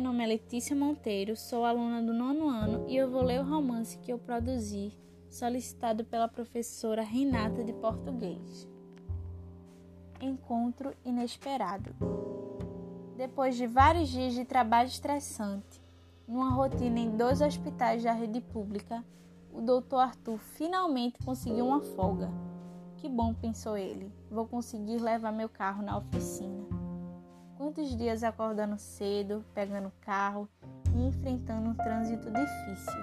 meu nome é Letícia Monteiro, sou aluna do nono ano e eu vou ler o romance que eu produzi, solicitado pela professora Renata de Português. Encontro inesperado. Depois de vários dias de trabalho estressante, numa rotina em dois hospitais da rede pública, o Dr. Arthur finalmente conseguiu uma folga. Que bom, pensou ele, vou conseguir levar meu carro na oficina. Quantos dias acordando cedo, pegando carro e enfrentando um trânsito difícil,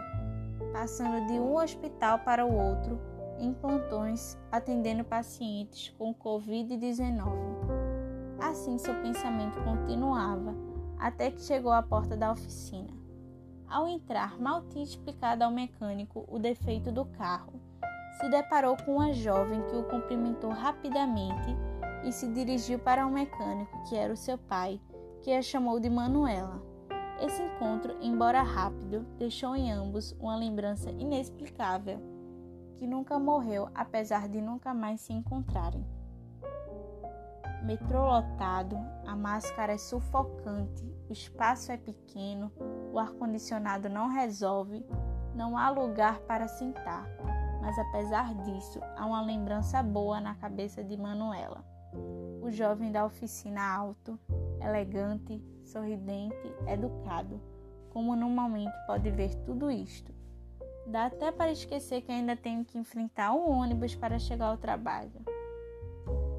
passando de um hospital para o outro em plantões atendendo pacientes com Covid-19. Assim seu pensamento continuava até que chegou à porta da oficina. Ao entrar, mal tinha explicado ao mecânico o defeito do carro. Se deparou com uma jovem que o cumprimentou rapidamente e se dirigiu para um mecânico, que era o seu pai, que a chamou de Manuela. Esse encontro, embora rápido, deixou em ambos uma lembrança inexplicável, que nunca morreu apesar de nunca mais se encontrarem. Metrô lotado, a máscara é sufocante, o espaço é pequeno, o ar-condicionado não resolve, não há lugar para sentar. Mas apesar disso, há uma lembrança boa na cabeça de Manuela o jovem da oficina alto, elegante, sorridente, educado, como normalmente pode ver tudo isto. Dá até para esquecer que ainda tenho que enfrentar um ônibus para chegar ao trabalho.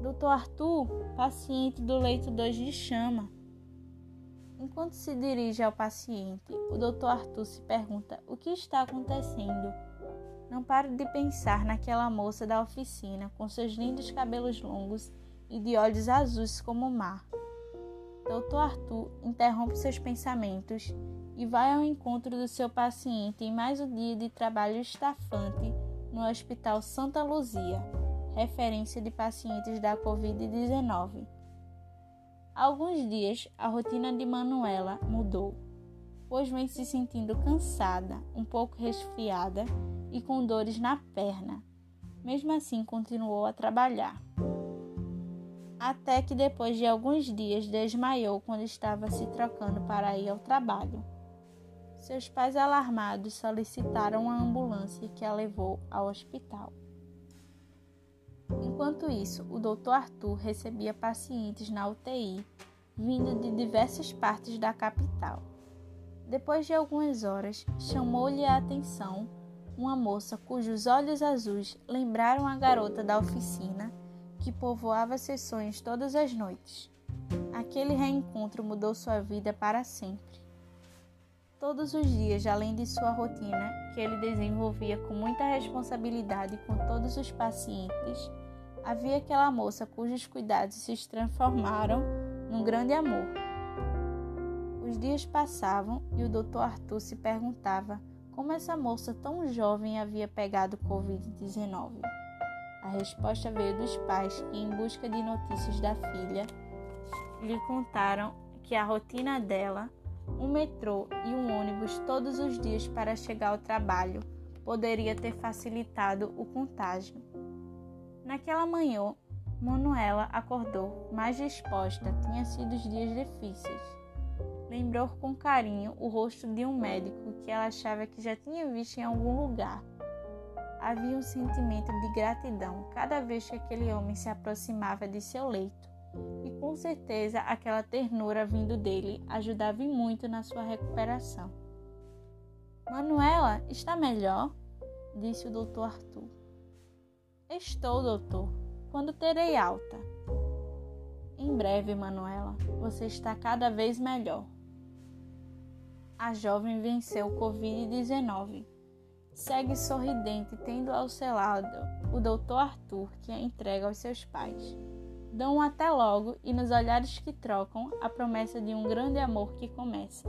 Doutor Arthur, paciente do leito 2 de chama. Enquanto se dirige ao paciente, o doutor Arthur se pergunta o que está acontecendo. Não paro de pensar naquela moça da oficina com seus lindos cabelos longos e de olhos azuis como o mar. Doutor Arthur interrompe seus pensamentos e vai ao encontro do seu paciente em mais um dia de trabalho estafante no Hospital Santa Luzia, referência de pacientes da Covid-19. Há alguns dias, a rotina de Manuela mudou, pois vem se sentindo cansada, um pouco resfriada e com dores na perna. Mesmo assim, continuou a trabalhar até que depois de alguns dias desmaiou quando estava se trocando para ir ao trabalho. Seus pais, alarmados, solicitaram a ambulância que a levou ao hospital. Enquanto isso, o Dr. Arthur recebia pacientes na UTI vindo de diversas partes da capital. Depois de algumas horas, chamou-lhe a atenção uma moça cujos olhos azuis lembraram a garota da oficina que povoava sessões todas as noites. Aquele reencontro mudou sua vida para sempre. Todos os dias, além de sua rotina, que ele desenvolvia com muita responsabilidade com todos os pacientes, havia aquela moça cujos cuidados se transformaram num grande amor. Os dias passavam e o Dr. Arthur se perguntava como essa moça tão jovem havia pegado Covid-19. A resposta veio dos pais que, em busca de notícias da filha, lhe contaram que a rotina dela, um metrô e um ônibus todos os dias para chegar ao trabalho, poderia ter facilitado o contágio. Naquela manhã, Manuela acordou mais disposta, tinha sido os dias difíceis. Lembrou com carinho o rosto de um médico que ela achava que já tinha visto em algum lugar havia um sentimento de gratidão cada vez que aquele homem se aproximava de seu leito, e com certeza aquela ternura vindo dele ajudava muito na sua recuperação. Manuela, está melhor? disse o doutor Arthur. Estou, doutor. Quando terei alta? Em breve, Manuela, você está cada vez melhor. A jovem venceu o Covid-19 segue sorridente, tendo ao seu lado o doutor Arthur, que a entrega aos seus pais. Dão um até logo e nos olhares que trocam a promessa de um grande amor que começa.